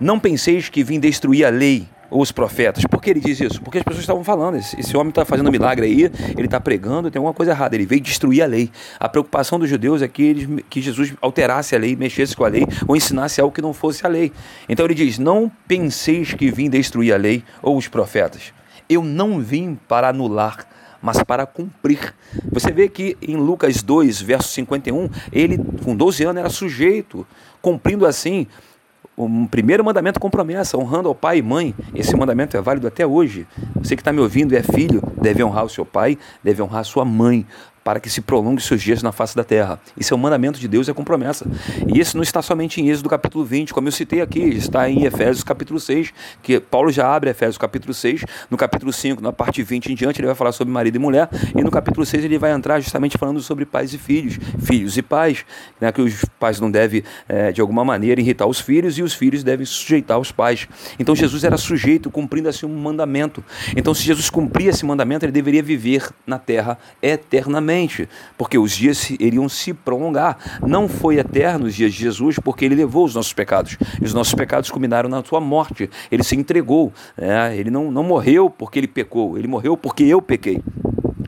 Não penseis que vim destruir a lei os profetas. Por que ele diz isso? Porque as pessoas estavam falando, esse, esse homem está fazendo um milagre aí, ele está pregando, tem alguma coisa errada, ele veio destruir a lei. A preocupação dos judeus é que, eles, que Jesus alterasse a lei, mexesse com a lei, ou ensinasse algo que não fosse a lei. Então ele diz: Não penseis que vim destruir a lei ou os profetas. Eu não vim para anular, mas para cumprir. Você vê que em Lucas 2, verso 51, ele com 12 anos era sujeito, cumprindo assim um primeiro mandamento com promessa, honrando ao pai e mãe. Esse mandamento é válido até hoje. Você que está me ouvindo é filho, deve honrar o seu pai, deve honrar a sua mãe para que se prolongue seus dias na face da terra. Isso é o mandamento de Deus, é com promessa. E isso não está somente em Êxodo capítulo 20, como eu citei aqui, está em Efésios capítulo 6, que Paulo já abre Efésios capítulo 6, no capítulo 5, na parte 20 em diante, ele vai falar sobre marido e mulher, e no capítulo 6 ele vai entrar justamente falando sobre pais e filhos, filhos e pais, né, que os pais não devem, é, de alguma maneira, irritar os filhos, e os filhos devem sujeitar os pais. Então Jesus era sujeito, cumprindo assim um mandamento. Então se Jesus cumpria esse mandamento, ele deveria viver na terra eternamente eternamente, porque os dias iriam se prolongar. Não foi eterno os dias de Jesus, porque ele levou os nossos pecados. E os nossos pecados culminaram na sua morte. Ele se entregou. Né? Ele não, não morreu porque ele pecou, ele morreu porque eu pequei.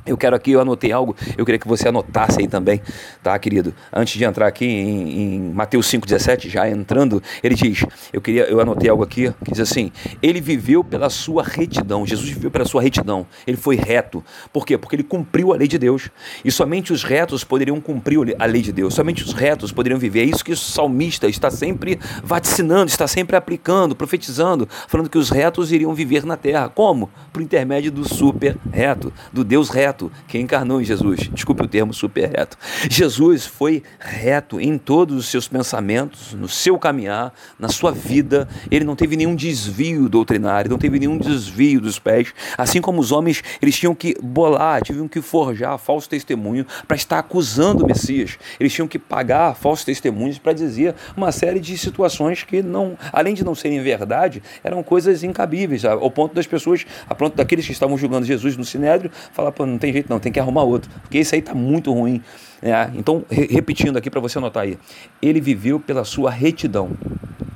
Eu quero aqui, eu anotei algo, eu queria que você anotasse aí também, tá, querido? Antes de entrar aqui em, em Mateus 5,17, já entrando, ele diz, eu queria, eu anotei algo aqui, que diz assim, ele viveu pela sua retidão, Jesus viveu pela sua retidão, ele foi reto. Por quê? Porque ele cumpriu a lei de Deus. E somente os retos poderiam cumprir a lei de Deus, somente os retos poderiam viver. É isso que o salmista está sempre vaticinando, está sempre aplicando, profetizando, falando que os retos iriam viver na terra. Como? Por intermédio do super reto, do Deus reto reto que encarnou em Jesus. Desculpe o termo super reto. Jesus foi reto em todos os seus pensamentos, no seu caminhar, na sua vida. Ele não teve nenhum desvio doutrinário, não teve nenhum desvio dos pés. Assim como os homens, eles tinham que bolar, tinham que forjar falso testemunho para estar acusando o Messias. Eles tinham que pagar falsos testemunhos para dizer uma série de situações que não, além de não serem verdade, eram coisas incabíveis, ao ponto das pessoas, a ponto daqueles que estavam julgando Jesus no Sinédrio, falar, pô, não tem jeito não, tem que arrumar outro, porque esse aí está muito ruim. É, então, re repetindo aqui para você anotar aí, ele viveu pela sua retidão,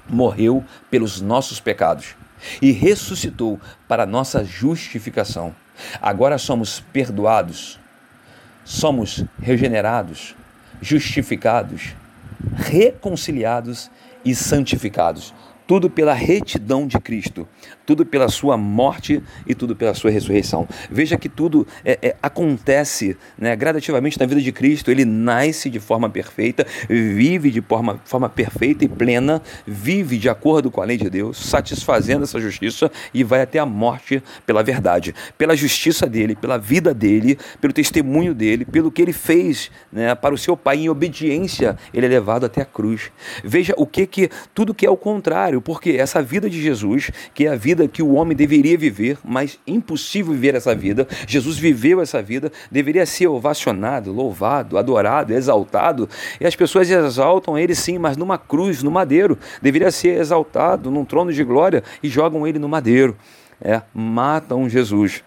morreu pelos nossos pecados e ressuscitou para nossa justificação. Agora somos perdoados, somos regenerados, justificados, reconciliados e santificados. Tudo pela retidão de Cristo tudo pela sua morte e tudo pela sua ressurreição. Veja que tudo é, é, acontece né, gradativamente na vida de Cristo. Ele nasce de forma perfeita, vive de forma, forma perfeita e plena, vive de acordo com a lei de Deus, satisfazendo essa justiça e vai até a morte pela verdade, pela justiça dele, pela vida dele, pelo testemunho dele, pelo que ele fez né, para o seu Pai em obediência, ele é levado até a cruz. Veja o que que tudo que é o contrário, porque essa vida de Jesus, que é a vida vida que o homem deveria viver, mas impossível viver essa vida. Jesus viveu essa vida, deveria ser ovacionado, louvado, adorado, exaltado. E as pessoas exaltam ele sim, mas numa cruz, no madeiro. Deveria ser exaltado num trono de glória e jogam ele no madeiro. É, matam Jesus.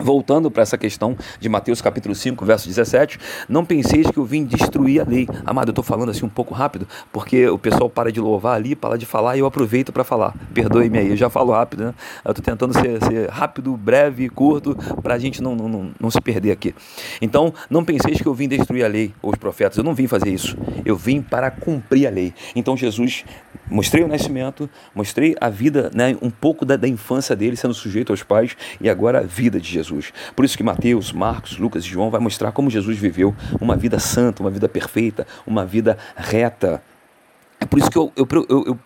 Voltando para essa questão de Mateus capítulo 5, verso 17, não penseis que eu vim destruir a lei. Amado, eu estou falando assim um pouco rápido, porque o pessoal para de louvar ali, para de falar e eu aproveito para falar. Perdoe-me aí, eu já falo rápido, né? Eu estou tentando ser, ser, rápido, breve, curto, para a gente não, não, não, se perder aqui. Então, não penseis que eu vim destruir a lei ou os profetas. Eu não vim fazer isso. Eu vim para cumprir a lei. Então, Jesus, mostrei o nascimento, mostrei a vida, né, um pouco da, da infância dele sendo sujeito aos pais e agora a vida de Jesus. Jesus. Por isso que Mateus, Marcos, Lucas e João vai mostrar como Jesus viveu uma vida santa, uma vida perfeita, uma vida reta. É por isso que eu, eu, eu, eu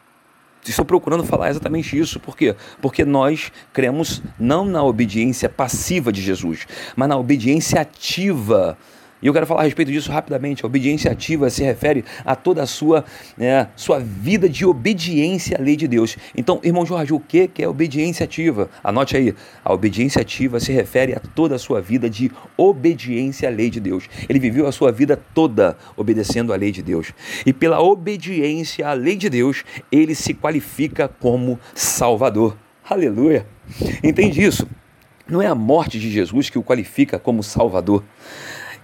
estou procurando falar exatamente isso. Por quê? Porque nós cremos não na obediência passiva de Jesus, mas na obediência ativa e eu quero falar a respeito disso rapidamente. A obediência ativa se refere a toda a sua, né, sua vida de obediência à lei de Deus. Então, irmão Jorge, o que é obediência ativa? Anote aí. A obediência ativa se refere a toda a sua vida de obediência à lei de Deus. Ele viveu a sua vida toda obedecendo à lei de Deus. E pela obediência à lei de Deus, ele se qualifica como Salvador. Aleluia! Entende isso? Não é a morte de Jesus que o qualifica como Salvador.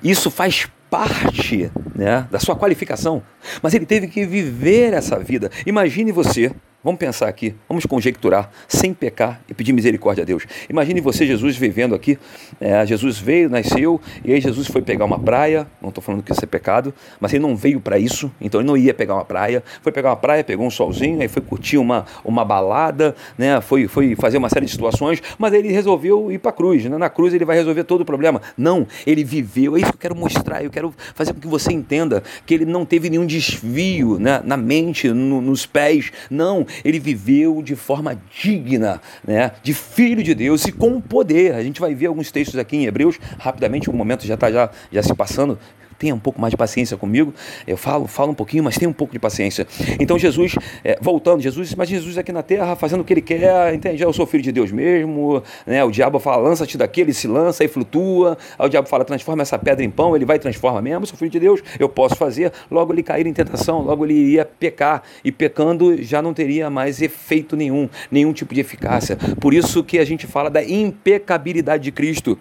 Isso faz parte né, da sua qualificação, mas ele teve que viver essa vida. Imagine você Vamos pensar aqui, vamos conjecturar, sem pecar e pedir misericórdia a Deus. Imagine você, Jesus, vivendo aqui. É, Jesus veio, nasceu, e aí Jesus foi pegar uma praia. Não estou falando que isso é pecado, mas ele não veio para isso, então ele não ia pegar uma praia. Foi pegar uma praia, pegou um solzinho, aí foi curtir uma, uma balada, né? foi, foi fazer uma série de situações, mas ele resolveu ir para a cruz. Né? Na cruz ele vai resolver todo o problema. Não, ele viveu, é isso que eu quero mostrar, eu quero fazer com que você entenda que ele não teve nenhum desvio né? na mente, no, nos pés. Não, ele viveu de forma digna, né, de filho de Deus e com poder. A gente vai ver alguns textos aqui em Hebreus, rapidamente, o momento já está já, já se passando, tenha um pouco mais de paciência comigo. Eu falo, falo um pouquinho, mas tenha um pouco de paciência. Então Jesus, é, voltando, Jesus, imagina Jesus aqui na terra fazendo o que ele quer, entende? Eu sou filho de Deus mesmo, né? O diabo fala, lança-te daqui, ele se lança e flutua. Aí o diabo fala, transforma essa pedra em pão, ele vai e transforma mesmo, sou filho de Deus, eu posso fazer. Logo ele cair em tentação, logo ele iria pecar. E pecando já não teria mais efeito nenhum, nenhum tipo de eficácia. Por isso que a gente fala da impecabilidade de Cristo.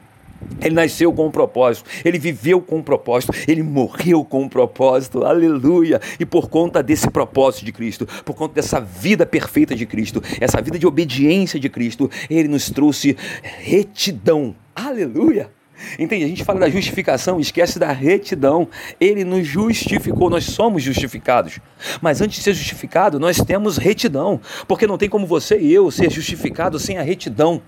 Ele nasceu com um propósito, ele viveu com um propósito, ele morreu com um propósito, aleluia! E por conta desse propósito de Cristo, por conta dessa vida perfeita de Cristo, essa vida de obediência de Cristo, ele nos trouxe retidão, aleluia! Entende? A gente fala da justificação, esquece da retidão. Ele nos justificou, nós somos justificados. Mas antes de ser justificado, nós temos retidão, porque não tem como você e eu ser justificado sem a retidão.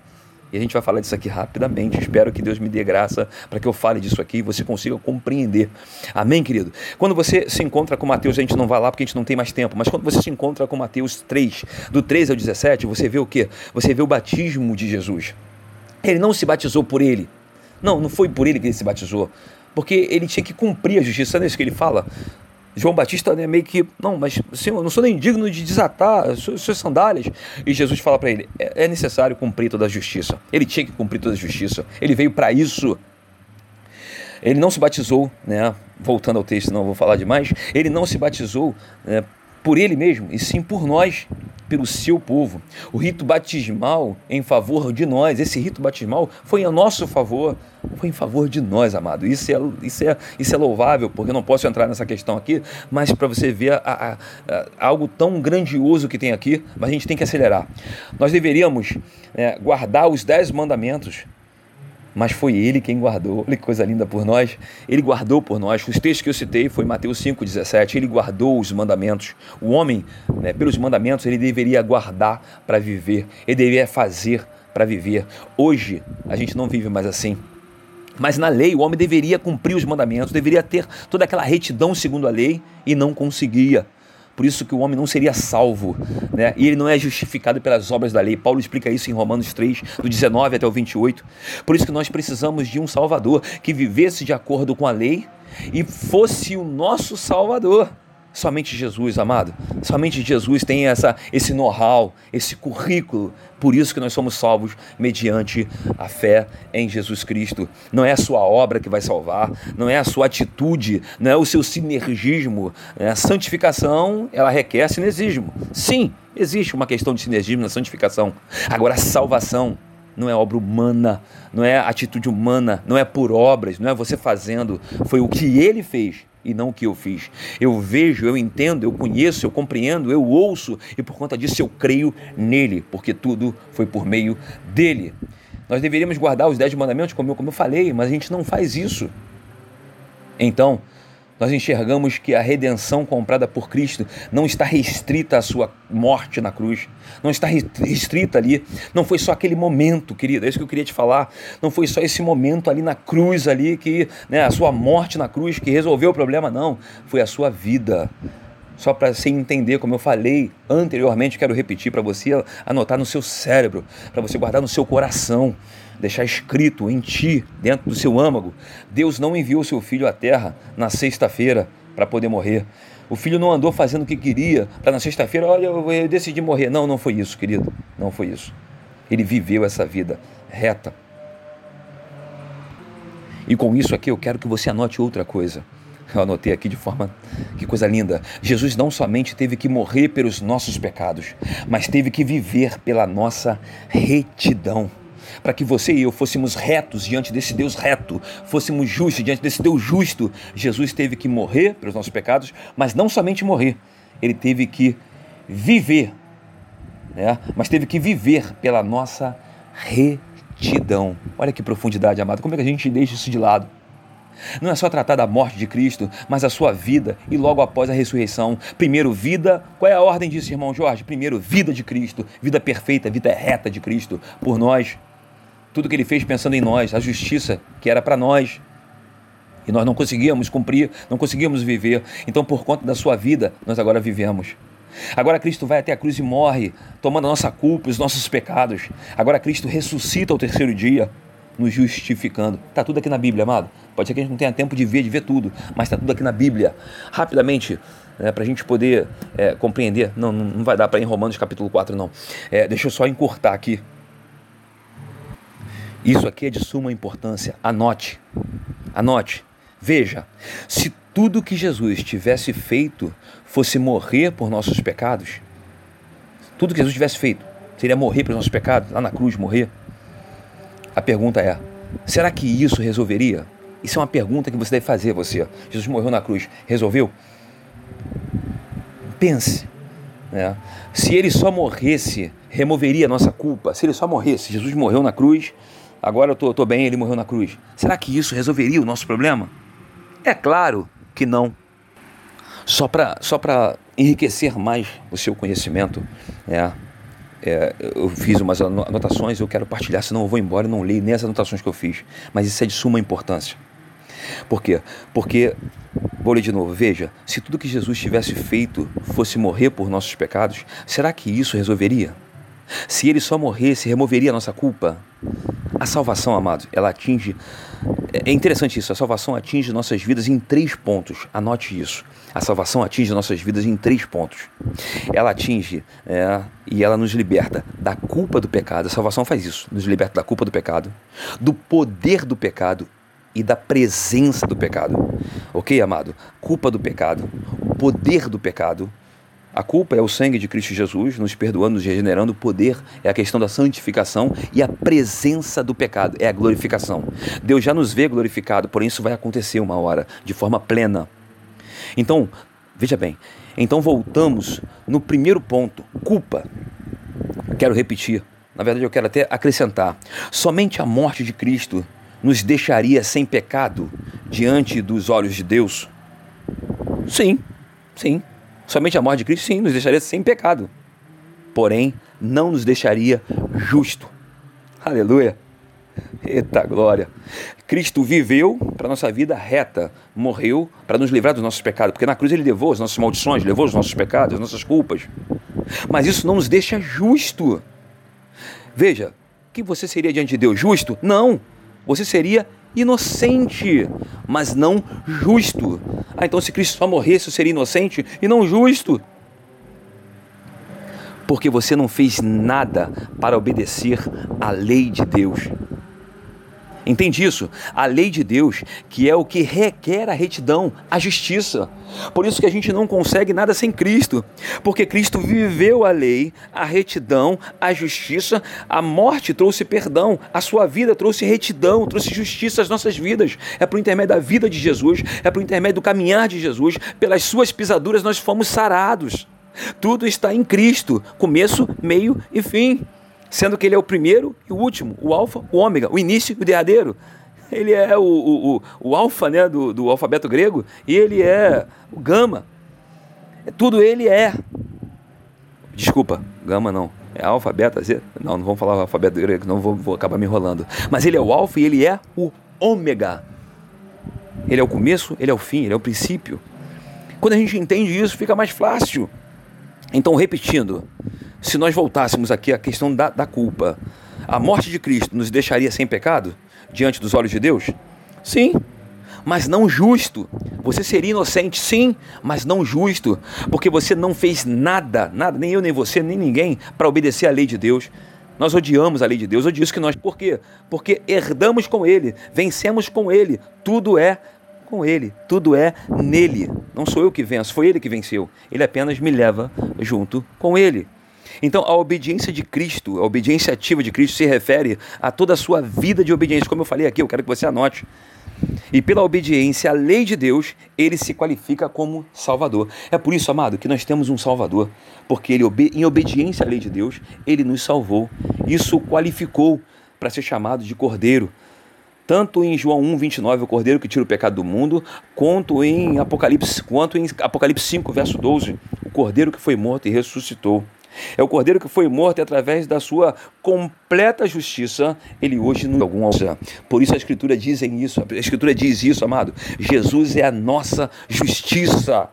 E a gente vai falar disso aqui rapidamente. Espero que Deus me dê graça para que eu fale disso aqui e você consiga compreender. Amém, querido? Quando você se encontra com Mateus, a gente não vai lá porque a gente não tem mais tempo, mas quando você se encontra com Mateus 3, do 13 ao 17, você vê o quê? Você vê o batismo de Jesus. Ele não se batizou por ele. Não, não foi por ele que ele se batizou. Porque ele tinha que cumprir a justiça, é isso que ele fala? João Batista é meio que, não, mas Senhor, eu não sou nem digno de desatar suas sandálias. E Jesus fala para ele: é, é necessário cumprir toda a justiça. Ele tinha que cumprir toda a justiça. Ele veio para isso. Ele não se batizou, né? Voltando ao texto, não vou falar demais. Ele não se batizou né, por ele mesmo, e sim por nós, pelo seu povo. O rito batismal em favor de nós, esse rito batismal foi a nosso favor, foi em favor de nós, amado. Isso é, isso é, isso é louvável, porque eu não posso entrar nessa questão aqui, mas para você ver a, a, a, algo tão grandioso que tem aqui, mas a gente tem que acelerar. Nós deveríamos é, guardar os dez mandamentos mas foi ele quem guardou. Olha que coisa linda por nós. Ele guardou por nós. Os textos que eu citei foi Mateus 5,17. Ele guardou os mandamentos. O homem, né, pelos mandamentos, ele deveria guardar para viver. Ele deveria fazer para viver. Hoje, a gente não vive mais assim. Mas na lei, o homem deveria cumprir os mandamentos, deveria ter toda aquela retidão segundo a lei e não conseguia. Por isso que o homem não seria salvo, né? E ele não é justificado pelas obras da lei. Paulo explica isso em Romanos 3, do 19 até o 28. Por isso que nós precisamos de um Salvador que vivesse de acordo com a lei e fosse o nosso Salvador. Somente Jesus, amado. Somente Jesus tem essa, esse know-how, esse currículo. Por isso que nós somos salvos mediante a fé em Jesus Cristo. Não é a sua obra que vai salvar, não é a sua atitude, não é o seu sinergismo. Né? A santificação, ela requer sinergismo. Sim, existe uma questão de sinergismo na santificação. Agora, a salvação não é obra humana, não é atitude humana, não é por obras, não é você fazendo. Foi o que ele fez e não o que eu fiz. Eu vejo, eu entendo, eu conheço, eu compreendo, eu ouço e por conta disso eu creio nele, porque tudo foi por meio dele. Nós deveríamos guardar os dez mandamentos, como eu, como eu falei, mas a gente não faz isso. Então, nós enxergamos que a redenção comprada por Cristo não está restrita à sua morte na cruz, não está restrita ali, não foi só aquele momento, querida, é isso que eu queria te falar, não foi só esse momento ali na cruz ali que, né, a sua morte na cruz que resolveu o problema, não, foi a sua vida, só para você entender, como eu falei anteriormente, quero repetir para você anotar no seu cérebro, para você guardar no seu coração, deixar escrito em ti, dentro do seu âmago. Deus não enviou seu filho à terra na sexta-feira para poder morrer. O filho não andou fazendo o que queria para na sexta-feira, olha, eu decidi morrer. Não, não foi isso, querido. Não foi isso. Ele viveu essa vida reta. E com isso aqui eu quero que você anote outra coisa. Eu anotei aqui de forma. Que coisa linda. Jesus não somente teve que morrer pelos nossos pecados, mas teve que viver pela nossa retidão. Para que você e eu fôssemos retos diante desse Deus reto, fôssemos justos diante desse Deus justo, Jesus teve que morrer pelos nossos pecados, mas não somente morrer, ele teve que viver, né? mas teve que viver pela nossa retidão. Olha que profundidade, amado. Como é que a gente deixa isso de lado? Não é só tratar da morte de Cristo, mas a sua vida e logo após a ressurreição. Primeiro, vida. Qual é a ordem disso, irmão Jorge? Primeiro, vida de Cristo, vida perfeita, vida reta de Cristo por nós. Tudo que ele fez pensando em nós, a justiça que era para nós. E nós não conseguíamos cumprir, não conseguíamos viver. Então, por conta da sua vida, nós agora vivemos. Agora Cristo vai até a cruz e morre, tomando a nossa culpa, os nossos pecados. Agora Cristo ressuscita ao terceiro dia nos justificando. Está tudo aqui na Bíblia, amado. Pode ser que a gente não tenha tempo de ver, de ver tudo, mas está tudo aqui na Bíblia. Rapidamente, né, para a gente poder é, compreender. Não, não vai dar para ir em Romanos capítulo 4, não. É, deixa eu só encurtar aqui. Isso aqui é de suma importância. Anote. Anote. Veja, se tudo que Jesus tivesse feito fosse morrer por nossos pecados, tudo que Jesus tivesse feito seria morrer pelos nossos pecados, lá na cruz morrer. A pergunta é: será que isso resolveria? Isso é uma pergunta que você deve fazer, você. Jesus morreu na cruz, resolveu? Pense. Né? Se ele só morresse, removeria a nossa culpa. Se ele só morresse, Jesus morreu na cruz, agora eu estou bem, ele morreu na cruz. Será que isso resolveria o nosso problema? É claro que não. Só para só enriquecer mais o seu conhecimento, né? é, eu fiz umas anotações, eu quero partilhar, senão eu vou embora e não leio nem as anotações que eu fiz. Mas isso é de suma importância. Por quê? Porque, vou ler de novo, veja, se tudo que Jesus tivesse feito fosse morrer por nossos pecados, será que isso resolveria? Se ele só morresse, removeria a nossa culpa? A salvação, amados, ela atinge. É interessante isso, a salvação atinge nossas vidas em três pontos. Anote isso. A salvação atinge nossas vidas em três pontos. Ela atinge é, e ela nos liberta da culpa do pecado. A salvação faz isso, nos liberta da culpa do pecado, do poder do pecado e da presença do pecado. Ok, amado? Culpa do pecado, o poder do pecado a culpa é o sangue de Cristo Jesus, nos perdoando, nos regenerando. O poder é a questão da santificação e a presença do pecado é a glorificação. Deus já nos vê glorificado, porém isso vai acontecer uma hora, de forma plena. Então, veja bem, então voltamos no primeiro ponto, culpa. Quero repetir, na verdade eu quero até acrescentar: somente a morte de Cristo nos deixaria sem pecado diante dos olhos de Deus? Sim, sim. Somente a morte de Cristo, sim, nos deixaria sem pecado. Porém, não nos deixaria justo. Aleluia. Eita glória. Cristo viveu para nossa vida reta, morreu para nos livrar dos nossos pecados, porque na cruz ele levou as nossas maldições, levou os nossos pecados, as nossas culpas. Mas isso não nos deixa justo. Veja, que você seria diante de Deus justo? Não. Você seria inocente, mas não justo. Ah, então se Cristo só morresse, eu seria inocente e não justo. Porque você não fez nada para obedecer à lei de Deus. Entende isso? A lei de Deus, que é o que requer a retidão, a justiça. Por isso que a gente não consegue nada sem Cristo, porque Cristo viveu a lei, a retidão, a justiça, a morte trouxe perdão, a sua vida trouxe retidão, trouxe justiça às nossas vidas. É por intermédio da vida de Jesus, é por intermédio do caminhar de Jesus, pelas suas pisaduras nós fomos sarados. Tudo está em Cristo, começo, meio e fim sendo que ele é o primeiro e o último, o alfa, o ômega, o início e o derradeiro. Ele é o, o, o, o alfa né, do, do alfabeto grego e ele é o gama. Tudo ele é. Desculpa, gama não. É alfa, beta. Não, não vamos falar o alfabeto grego, não vou, vou acabar me enrolando. Mas ele é o alfa e ele é o ômega. Ele é o começo, ele é o fim, ele é o princípio. Quando a gente entende isso, fica mais fácil. Então, repetindo, se nós voltássemos aqui à questão da, da culpa, a morte de Cristo nos deixaria sem pecado diante dos olhos de Deus? Sim, mas não justo. Você seria inocente, sim, mas não justo, porque você não fez nada, nada, nem eu, nem você, nem ninguém, para obedecer à lei de Deus. Nós odiamos a lei de Deus, odiamos que nós. Por quê? Porque herdamos com Ele, vencemos com Ele. Tudo é com Ele, tudo é nele. Não sou eu que venço, foi Ele que venceu. Ele apenas me leva junto com Ele. Então, a obediência de Cristo, a obediência ativa de Cristo se refere a toda a sua vida de obediência. Como eu falei aqui, eu quero que você anote. E pela obediência à lei de Deus, ele se qualifica como Salvador. É por isso, amado, que nós temos um Salvador, porque ele, em obediência à lei de Deus, ele nos salvou. Isso o qualificou para ser chamado de Cordeiro. Tanto em João 1, 29, o Cordeiro que tira o pecado do mundo, quanto em Apocalipse, quanto em Apocalipse 5, verso 12, o Cordeiro que foi morto e ressuscitou. É o cordeiro que foi morto e através da sua completa justiça, ele hoje não algum alça. Por isso a escritura diz isso, a escritura diz isso, amado. Jesus é a nossa justiça.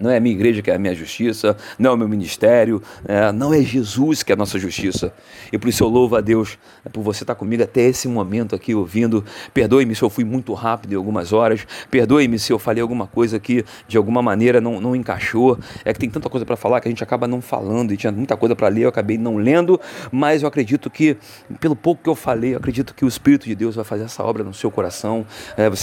Não é a minha igreja que é a minha justiça, não é o meu ministério, é, não é Jesus que é a nossa justiça. E por isso eu louvo a Deus né, por você estar comigo até esse momento aqui ouvindo. Perdoe-me se eu fui muito rápido em algumas horas, perdoe-me se eu falei alguma coisa que de alguma maneira não, não encaixou. É que tem tanta coisa para falar que a gente acaba não falando e tinha muita coisa para ler, eu acabei não lendo, mas eu acredito que, pelo pouco que eu falei, eu acredito que o Espírito de Deus vai fazer essa obra no seu coração. É,